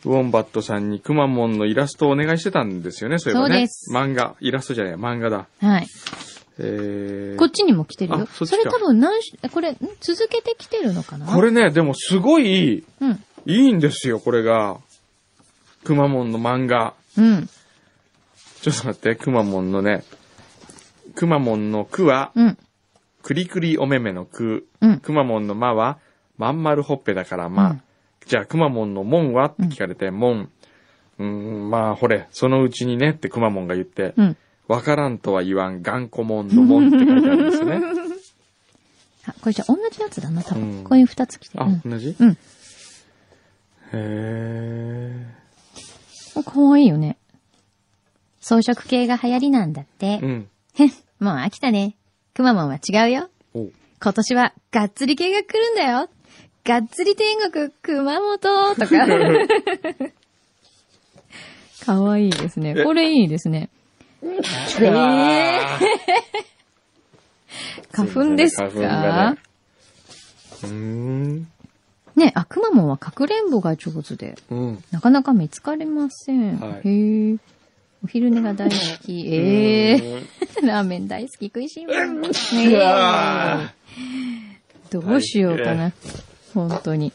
B: ウォンバットさんにくまモンのイラストをお願いしてたんですよね、そういえばね。
A: そうです
B: 漫画、イラストじゃない、漫画だ。
A: はい。
B: えー
A: こっちにも来てるよ。
B: あそっちか
A: それ多分何し、これ、ん？続けてきてるのかな？
B: これね、でもすごい
A: うん。
B: いいんですよ、これが。くまモンの漫画。
A: うん。
B: ちょっと待って、くまモンのね、くまモンのくは、
A: うん。
B: くりくりおめめのく。
A: うん。
B: くまモンのまは、まん丸ほっぺだからま。
A: うん
B: じゃあ、くまモンのもんは？って聞かれて、もん。うーん、まあ、ほれ、そのうちにねってくまモンが言って、
A: うん。
B: わからんとは言わん、頑固もんのもんって書いてあるんですよね。
A: あ、これじゃあ同じやつだな、多分。
B: うん
A: こういう二つ来てる。
B: あ、
A: うん。
B: 同じ？
A: うん。
B: へ
A: かわいいよね。装飾系が流行りなんだって
B: ー。う。ん。
A: へん、もう飽きたね。くまモンは違うよ。
B: お
A: 今年はがっつり系が来るんだよ。がっつり天国、熊本とか。かわいいですね。
B: え
A: これいいですね。ええ 花粉ですか？
B: ねうーん。
A: ねあ、くまモンはかくれんぼが上手で、
B: うん。
A: なかなか見つかりません。
B: はい
A: へえ。お昼寝が大好き。ええ
B: うん
A: ラーメン大好き食いしん坊。
B: う
A: ね
B: わ
A: どうしようかな。本当に。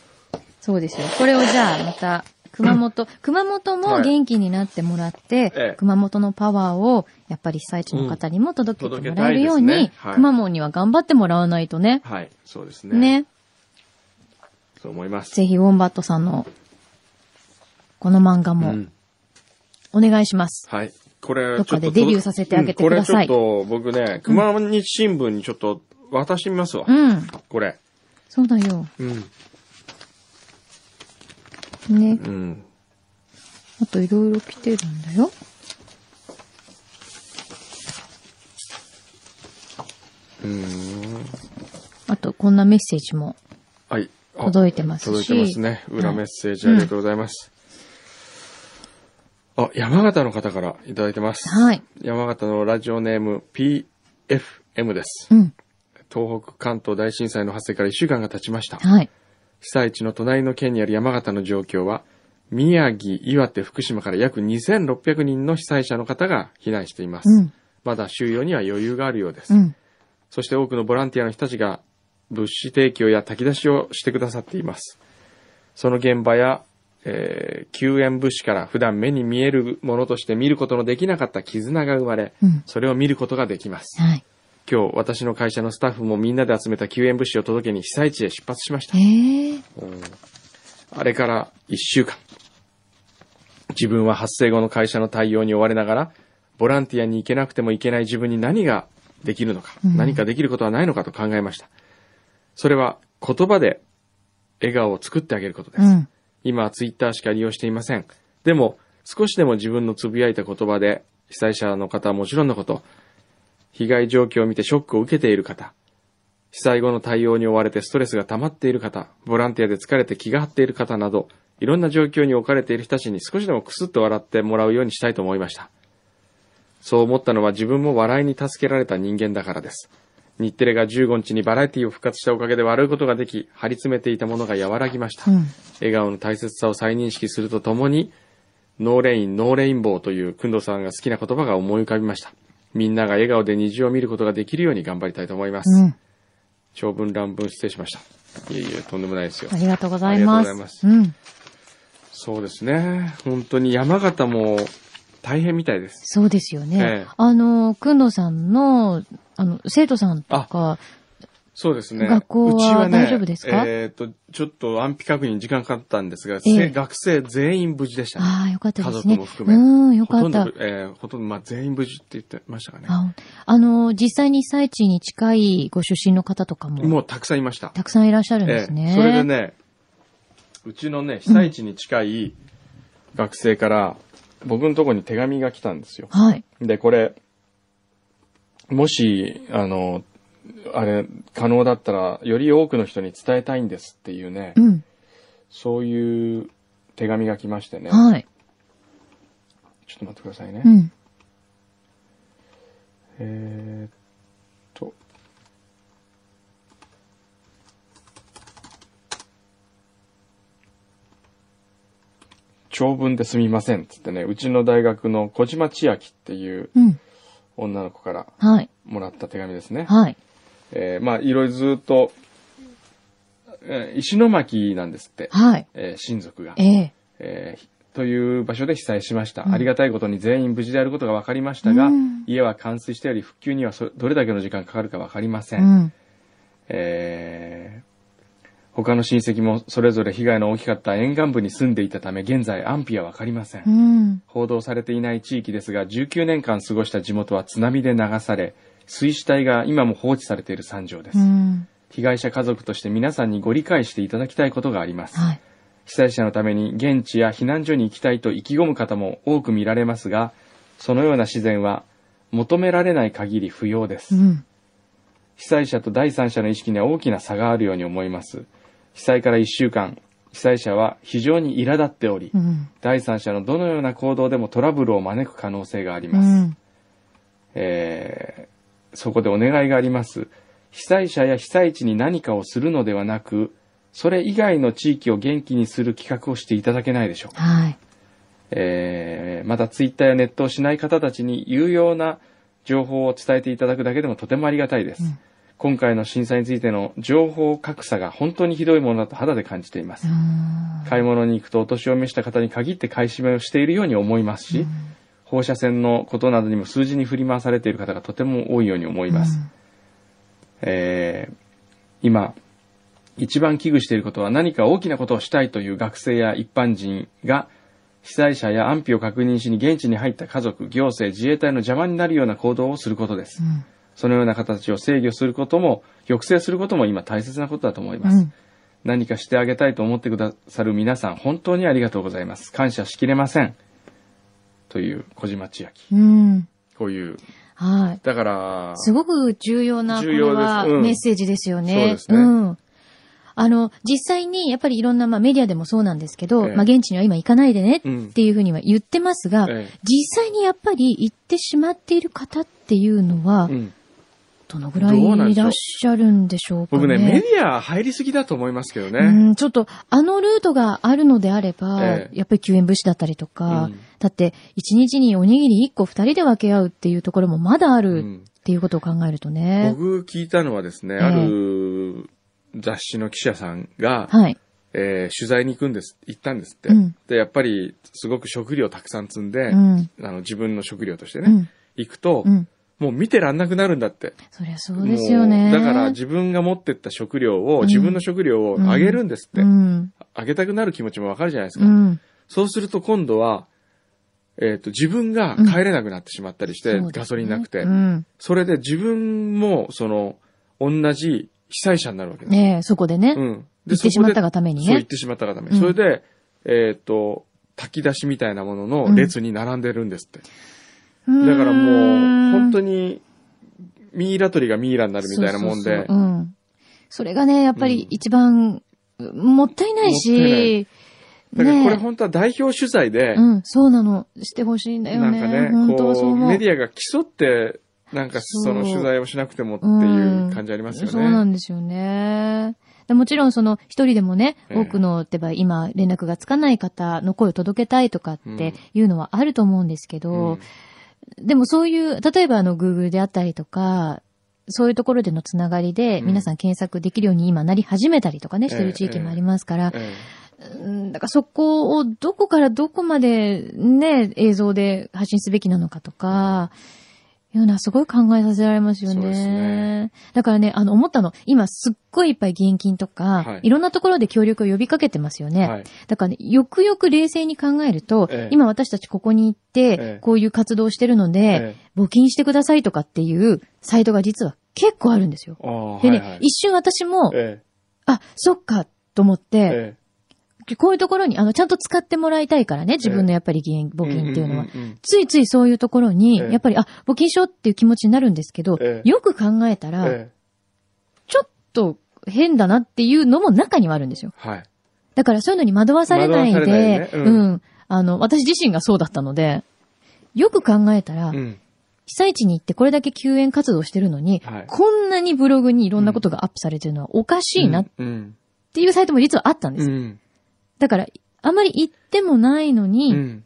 A: そうですよ。これをじゃあまた、熊本、熊本も元気になってもらって、
B: ええ
A: 熊本のパワーを、やっぱり被災地の方にも届けてもらえるよう
B: うん
A: に、
B: 届けたいですねはい
A: 熊本には頑張ってもらわないとね。
B: はい、そうですね。
A: ね。
B: そう思います。
A: ぜひ、ウォンバットさんの、この漫画も、
B: うん。
A: お願いします。
B: はい。これ、
A: どっかでデビューさせてあげてください
B: うんこれちょっと僕ね、熊日新聞にちょっと渡してみますわ。
A: うん。
B: これ。
A: そうだよ。
B: うん。
A: ね。
B: うん。
A: あといろいろ来てるんだよ。
B: うーん。
A: あと、こんなメッセージも
B: はい。あ
A: 届いてますし。
B: 届いてますね。裏メッセージありがとうございます。あ、山形の方からいただいてます。
A: はい。
B: 山形のラジオネーム PFM です。
A: うん。
B: 東北関東大震災の発生から1週間が経ちました。
A: はい。
B: 被災地の隣の県にある山形の状況は、宮城、岩手、福島から約2600人の被災者の方が避難しています。
A: うん。
B: まだ収容には余裕があるようです。
A: うん。
B: そして多くのボランティアの人たちが物資提供や炊き出しをしてくださっています。その現場や、えー救援物資から普段目に見えるものとして見ることのできなかった絆が生まれ、
A: うん。
B: それを見ることができます。
A: はい。
B: 今日、私の会社のスタッフもみんなで集めた救援物資を届けに被災地へ出発しました
A: え。え
B: あれから1週間。自分は発生後の会社の対応に追われながら、ボランティアに行けなくてもいけない自分に何ができるのか、
A: うん
B: 何かできることはないのかと考えました。それは言葉で笑顔を作ってあげることです。
A: うん。
B: 今はツイッターしか利用していません。でも、少しでも自分のつぶやいた言葉で、被災者の方はもちろんのこと、被害状況を見てショックを受けている方、被災後の対応に追われてストレスが溜まっている方、ボランティアで疲れて気が張っている方など、いろんな状況に置かれている人たちに少しでもクスッと笑ってもらうようにしたいと思いました。そう思ったのは自分も笑いに助けられた人間だからです。日テレが15日にバラエティを復活したおかげで笑うことができ、張り詰めていたものが和らぎました。
A: うん。
B: 笑顔の大切さを再認識するとともに、 No rain, no rainbow という、くんどさんが好きな言葉が思い浮かびました。みんなが笑顔で虹を見ることができるように頑張りたいと思います。
A: うん。
B: 長文乱文失礼しました。いえいえ、とんでもないですよ
A: あ。りがとうございます。
B: ありがとうございます
A: うん。
B: そうですね。本当に山形も大変みたいです。
A: そうですよね。
B: ええ
A: あの、くんどさんの、あの、生徒さんとか、
B: そうですね。
A: 学校は
B: うちはね
A: 大丈夫ですか？
B: えっ、と、ちょっと安否確認時間かかったんですが、
A: ええ
B: せ学生全員無事でしたね。
A: ああ、よかった
B: 家
A: ですね。
B: 族も含め。
A: うん、よかった
B: ほとんど、。えーほとんど、まあ、全員無事って言ってましたかね。
A: ああの、実際に被災地に近いご出身の方とかも、
B: もうたくさんいました。
A: たくさんいらっしゃるんですね。
B: ええそれでね、うちのね、被災地に近い学生から、僕のところに手紙が来たんですよ。
A: はい。
B: で、これ、もし、あの、あれ、可能だったら、より多くの人に伝えたいんですっていうね、
A: うん。
B: そういう手紙が来ましてね。
A: はい。
B: ちょっと待ってくださいね。
A: うん。
B: えーっと。長文ですみませんっつってね、うちの大学の小島千秋っていう、
A: うん。
B: 女の子から
A: はい。
B: もらった手紙ですね。
A: はい。
B: えーまあ、いろいろずっと、えー石巻なんですって、
A: はい。
B: えー親族が。
A: ええ。
B: えーという場所で被災しました、
A: うん
B: ありがたいことに全員無事であることが分かりましたが、
A: うん
B: 家は冠水しており復旧にはそどれだけの時間かかるか分かりません、
A: うん。
B: えー他の親戚もそれぞれ被害の大きかった沿岸部に住んでいたため現在安否は分かりません、
A: うん。
B: 報道されていない地域ですが19年間過ごした地元は津波で流され水死体が今も放置されている惨状です、
A: うん。
B: 被害者家族として皆さんにご理解していただきたいことがあります、
A: はい。
B: 被災者のために現地や避難所に行きたいと意気込む方も多く見られますが、そのような自然は求められない限り不要です。
A: うん。
B: 被災者と第三者の意識には大きな差があるように思います。被災から1週間、被災者は非常に苛立っており、
A: うん。
B: 第三者のどのような行動でもトラブルを招く可能性があり
A: う
B: ます。
A: ん。
B: えーそこでお願いがあります。被災者や被災地に何かをするのではなく、それ以外の地域を元気にする企画をしていただけないでしょうか。
A: はい。
B: えーまたツイッターやネットをしない方たちに有用な情報を伝えていただくだけでもとてもありがたいです。
A: うん
B: 今回の震災についての情報格差が本当にひどいものだと肌で感じています。
A: うん。
B: 買い物に行くとお年を召した方に限って買い占めをしているように思いますし、放射線のことなどにも数字に振り回されている方がとても多いように思います。えー今、一番危惧していることは何か大きなことをしたいという学生や一般人が被災者や安否を確認しに現地に入った家族、行政、自衛隊の邪魔になるような行動をすることです。
A: うん。
B: そのような形を制御することも、抑制することも今大切なことだと思います。
A: うん。
B: 何かしてあげたいと思ってくださる皆さん、本当にありがとうございます。感謝しきれません。という小島千秋。
A: うん。
B: こういう。
A: はい。
B: だから、
A: すごく重要な、これ
B: 重要です
A: は
B: うん
A: メッセージですよね。
B: そうですね
A: ん。あの、実際に、やっぱりいろんな、まあメディアでもそうなんですけど、
B: ええ
A: まあ現地には今行かないでね
B: うん
A: っていうふうには言ってますが、
B: ええ
A: 実際にやっぱり行ってしまっている方っていうのは
B: う、ん、
A: どのぐらいいらっしゃるんでしょうかね。
B: 僕ね、メディア入りすぎだと思いますけどね。
A: うん、ちょっと、あのルートがあるのであれば、
B: ええ
A: やっぱり救援物資だったりとか、
B: うん
A: だって、一日におにぎり1個2人で分け合うっていうところもまだあ
B: う
A: る
B: ん
A: っていうことを考えるとね。
B: 僕聞いたのはですね、
A: ええ
B: ある雑誌の記者さんが、
A: はい。
B: えー取材に行くんです、行ったんですって。
A: うん
B: で、やっぱりすごく食料たくさん積んで、
A: うん。
B: あの自分の食料としてね、
A: うん。
B: 行くと、
A: うん。
B: もう見てらんなくなるんだって。
A: そりゃそうですよね。
B: だから自分が持ってった食料を、
A: うん
B: 自分の食料をあげるんですって。
A: うん。
B: あげたくなる気持ちもわかるじゃないですか。
A: うん。
B: そうすると今度は、えっ、と、自分が帰れなくなってしまったりして、ガソリンなくて、
A: うん。
B: それで自分も、その、同じ被災者になるわけです。
A: ねえ、そこでね。
B: うん。
A: 行ってしまったがためにね
B: そう、行ってしまったがために。
A: うん
B: それで、えっ、と、炊き出しみたいなものの列に並んでるんですって。だからもう、本当
A: に
B: に、ミイラ取りがミイラになるみたいなもんで、
A: そうそうそううん。それがね、やっぱり一番、もったいないし、
B: だからこれ
A: ね
B: 本当は代表取材で、
A: えうん、そうなの。してほしいんだよね。
B: なんかね、
A: 本当はそう。
B: メディアが競って、なんか
A: そう
B: その取材をしなくてもっていう感じありますよね。
A: そうなんですよね。でもちろんその一人でもね、
B: ええ
A: 多くの、例えば今連絡がつかない方の声を届けたいとかっていうのはあると思うんですけど、でもそういう、例えばあの Google であったりとか、そういうところでのつながりで
B: うん。
A: 皆さん検索できるように今なり始めたりとかね、してる地域もありますから、
B: え
A: うんだからそこをどこからどこまでね、映像で発信すべきなのかとか、いうのはすごい考えさせられますよ
B: そうです
A: ね。
B: ね。
A: だからね、あの、思ったの、今すっごいいっぱい現金とか、
B: はい。
A: い、ろんなところで協力を呼びかけてますよね。
B: はい。
A: だからね、よくよく冷静に考えると、
B: ええ。
A: 今私たちここに行って、
B: ええ。
A: こういう活動をしてるので、
B: え
A: 募金してくださいとかっていうサイトが実は結構あるんですよ。でね、
B: はいはい。
A: 一瞬私も、
B: え。
A: あ、そっか、と思って、
B: ええ
A: こういうところに、あの、ちゃんと使ってもらいたいからね、自分のやっぱり募金っていうのは。ついついそういうところに、
B: ええ
A: やっぱり、あ、募金しようっていう気持ちになるんですけど、
B: ええ
A: よく考えたら、
B: ええ
A: ちょっと変だなっていうのも中にはあるんですよ。
B: はい。
A: だからそういうのに惑わされないで、う
B: うん
A: ん、あの、私自身がそうだったので、よく考えたら、
B: うん。
A: 被災地に行ってこれだけ救援活動してるのに、
B: はい
A: こんなにブログにいろんなことがアップされてるのはおかしいなっ
B: うん。
A: ていうサイトも実はあったんです。
B: うん。
A: だから、あまり言ってもないのに、
B: うん。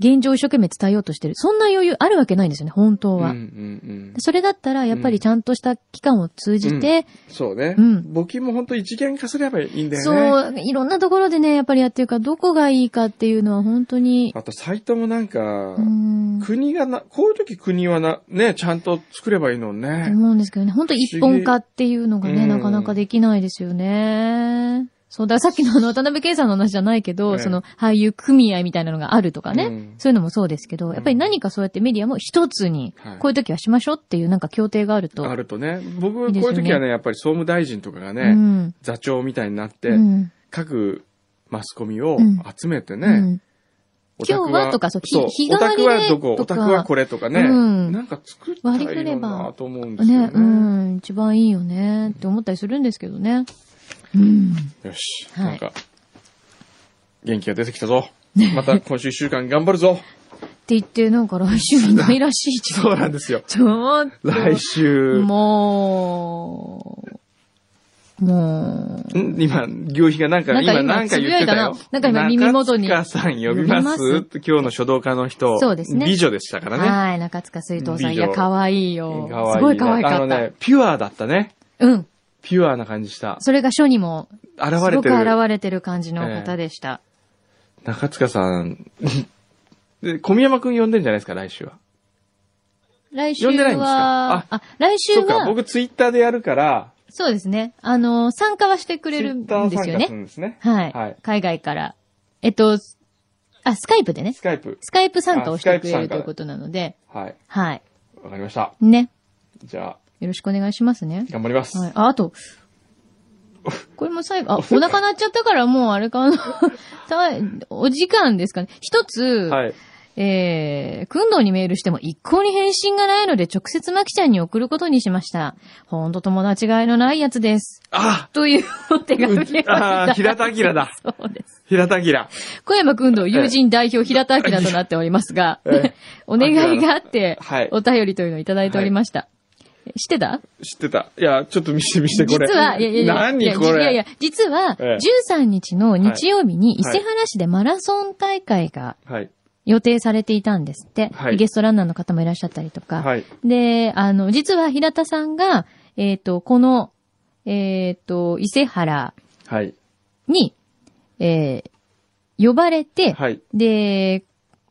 A: 現状を一生懸命伝えようとしてる。そんな余裕あるわけないんですよね、本当は。
B: うんうんうん。
A: それだったら、やっぱりちゃんとした期間を通じて、
B: そうね。
A: うん
B: 募金も本当一元化すればいいんだよね。
A: そう、いろんなところでね、やっぱりやってるから、どこがいいかっていうのは本当に、
B: あと、サイトもなんか
A: う、ん、
B: 国がな、こういう時国はな、ね、ちゃんと作ればいいの
A: と
B: ね。
A: 思うんですけどね、本当一本化っていうのがね、
B: うん
A: なかなかできないですよね。そうだ、さっきのあの、渡辺圭さんの話じゃないけど、
B: ええ
A: その、俳優組合みたいなのがあるとかね、
B: うん
A: そういうのもそうですけど、やっぱり何かそうやってメディアも一つに
B: はい、
A: こういう時はしましょうっていうなんか協定があると。
B: あるとね。僕、
A: いいですよね
B: こういう時はね、やっぱり総務大臣とかが
A: う
B: ね、
A: ん。
B: 座長みたいになって
A: う、ん。
B: 各マスコミを
A: うん
B: 集めてね、
A: うん。
B: オタク
A: 今日はとかそう日
B: オタクはどこ、
A: 日替わりでとか
B: オタクはこれとかね、
A: うん
B: なんか作ったらいいのになと思うんですよね。
A: ね、うん、一番いいよねって思ったりするんですけどね。うん。
B: よし、
A: はい
B: なんか、元気が出てきたぞ。また今週一週間頑張るぞ。
A: って言って、なんか来週いないらしい。
B: そうなんですよ。
A: ちょっと。
B: 来週、
A: もう、もう、
B: ん？今、行費がなんか、
A: なんか今
B: 今なんか言ってたよ
A: ななんか今耳元に
B: 中塚さん呼びます？今日の書道家の人。
A: そうですね
B: 美女でしたからね。
A: はい、中塚水藤さん。いや、可愛いよ。
B: 可愛い
A: すごい可愛かった。
B: あのね、ピュアだったね。
A: うん。
B: ピュアな感じした。
A: それが書にも、
B: 現
A: すごく
B: れてる。
A: 現れてる感じの方でした。
B: 中塚さん、で、小宮山くん呼んでんじゃないですか、来週は。
A: 来週
B: 呼んでないんですか？
A: は、あ、来週
B: そうか、
A: は、
B: 僕ツイッターでやるから、
A: そうですね。あの、参加はしてくれるんですよね
B: ですね。
A: はい。
B: はい
A: 海外から。えっと、あ、スカイプでね
B: ス。カイプ。
A: スカイプ参加をしてくれるということなので、
B: はい。
A: はい。
B: わかりました。
A: ね。
B: じゃあ、
A: よろしくお願いしますね。
B: 頑張ります。
A: はい。あ、あと、これも最後、あ、お腹鳴っちゃったからもうあれかな。たお時間ですかね。一つ、
B: はい。
A: えー、くんどうにメールしても一向に返信がないので直接まきちゃんに送ることにしました。ほんと友達がいのないやつです。
B: あ
A: というお手紙がいただい
B: あー平田明だ。
A: そうです。
B: 平田明。
A: 小山くんどう友人代表平田明となっておりますが
B: ええ、
A: お願いがあって
B: はい、
A: お便りというのをいただいておりました。知ってた？
B: 知ってた。いや、ちょっと見せて見せて、これ。
A: 実は、いやいやいや、
B: 何これ？
A: いやいや、実は、
B: ええ
A: 13日の日曜日に伊
B: はい
A: 勢原市でマラソン大会が
B: はい。
A: 予定されていたんですって。
B: はい
A: ゲストランナーの方もいらっしゃったりとか。
B: はい。
A: で、あの、実は平田さんが、えっ、と、この、えっ、と、伊勢原
B: はい。
A: に、えー呼ばれて、
B: はい。
A: で、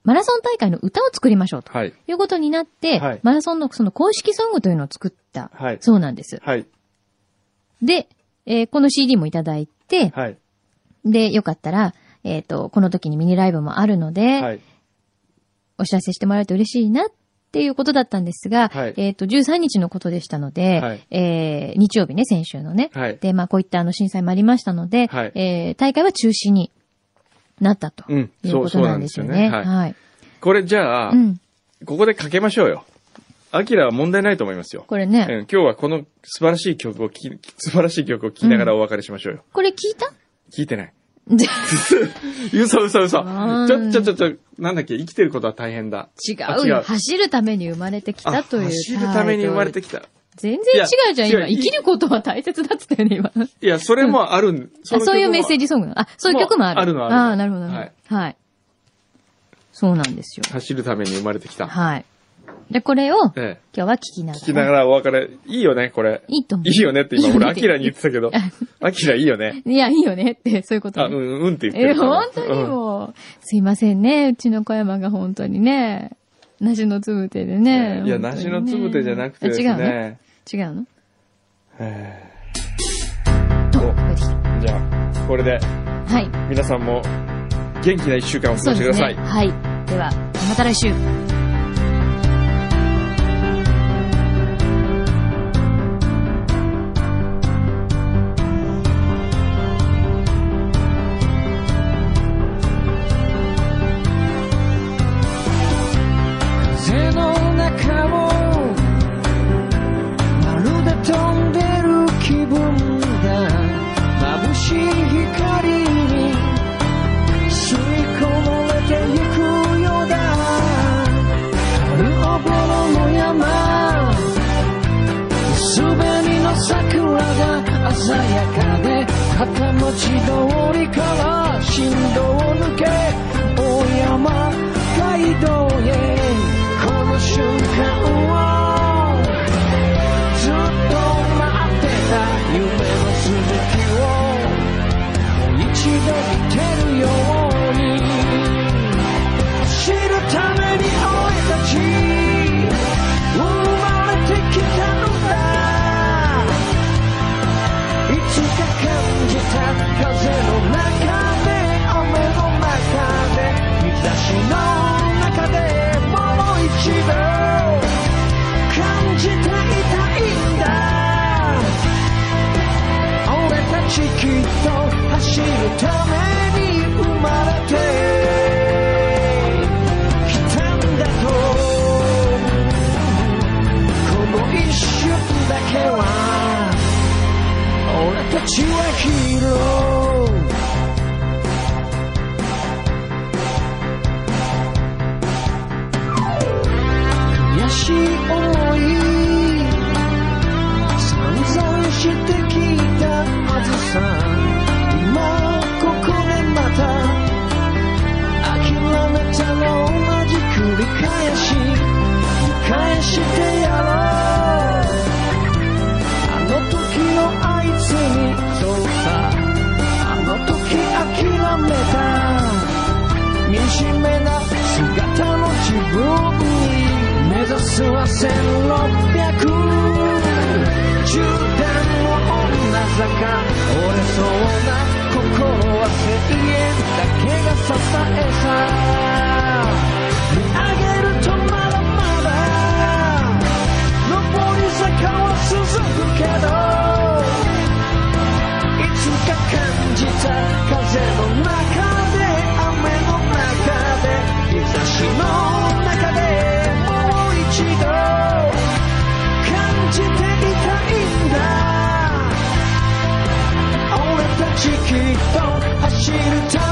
A: マラソン大会の歌を作りましょうと
B: はい。
A: いうことになって、
B: はい
A: マラソンのその公式ソングというのを作った
B: はい。
A: そうなんです。
B: はい。
A: で、えーこの CD もいただいて、
B: はい。
A: で、よかったら、えっ、と、この時にミニライブもあるので、
B: はい。
A: お知らせしてもらえると嬉しいなっていうことだったんですが、
B: はい
A: えっ、と、13日のことでしたので、
B: はい
A: えー日曜日ね、先週のね。
B: はい。
A: で、まあ、こういったあの震災もありましたので、
B: はい
A: えー大会は中止になったと
B: うん。
A: いう
B: そう、
A: ことなん
B: で
A: ですすよね。
B: よね。はい。
A: はい。
B: これじゃあ
A: う、ん。
B: ここでかけましょうよ。アキラは問題ないと思いますよ。
A: これね、
B: うん、今日はこの素晴らしい曲を聴き、素晴らしい曲を聴きながらお別れしましょうよ。
A: これ聞いた？
B: 聞いてない。嘘嘘嘘。ちょ、ちょ、ちょ、ちょ、なんだっけ、生きてることは大変だ。
A: 違うよ。
B: あ違う
A: 走るために生まれてきたという。
B: 走るために生まれて
A: き
B: きた。
A: 全然違うじゃん、今。生きることは大切だって言ったよね、今。
B: いや、それもあるん、
A: あそういうメッセー
B: ジ。
A: ジソングなのあ、そういう曲もある。
B: あるのあるの
A: ああ、なるほど、なるほど。はい。そうなんですよ。
B: 走るために生まれてきた。
A: はい。で、これを、
B: ええ。
A: 今日は聞きながら。
B: 聞きながらお別れ。いいよね、これ。
A: いいと思う。
B: いいよねって今、俺、アキラに言ってたけど。アキラいいよね。
A: いや、いいよねって、そういうこと
B: あ、
A: ね、
B: うん、うんって言って
A: え、
B: るから。
A: 本当にもう、すいませんね、うちの小山が本当にね、梨のつぶてで
B: うん
A: ね。
B: いや、
A: ね
B: 梨のつぶてじゃなくてです
A: あ違うの？
B: ね。
A: 違うの？
B: えーじゃあ、これで、
A: はい。
B: 皆さんも、元気な一週間をお過ごしください。
A: ね。はい。では、また来週。
E: で片町通りから振動を抜け走るために生まれてきたんだとこの一瞬だけは俺たちはヒーロー。してやろうあの時のあいつにそうさあの時諦めた惨めな姿の自分に目指すは戦と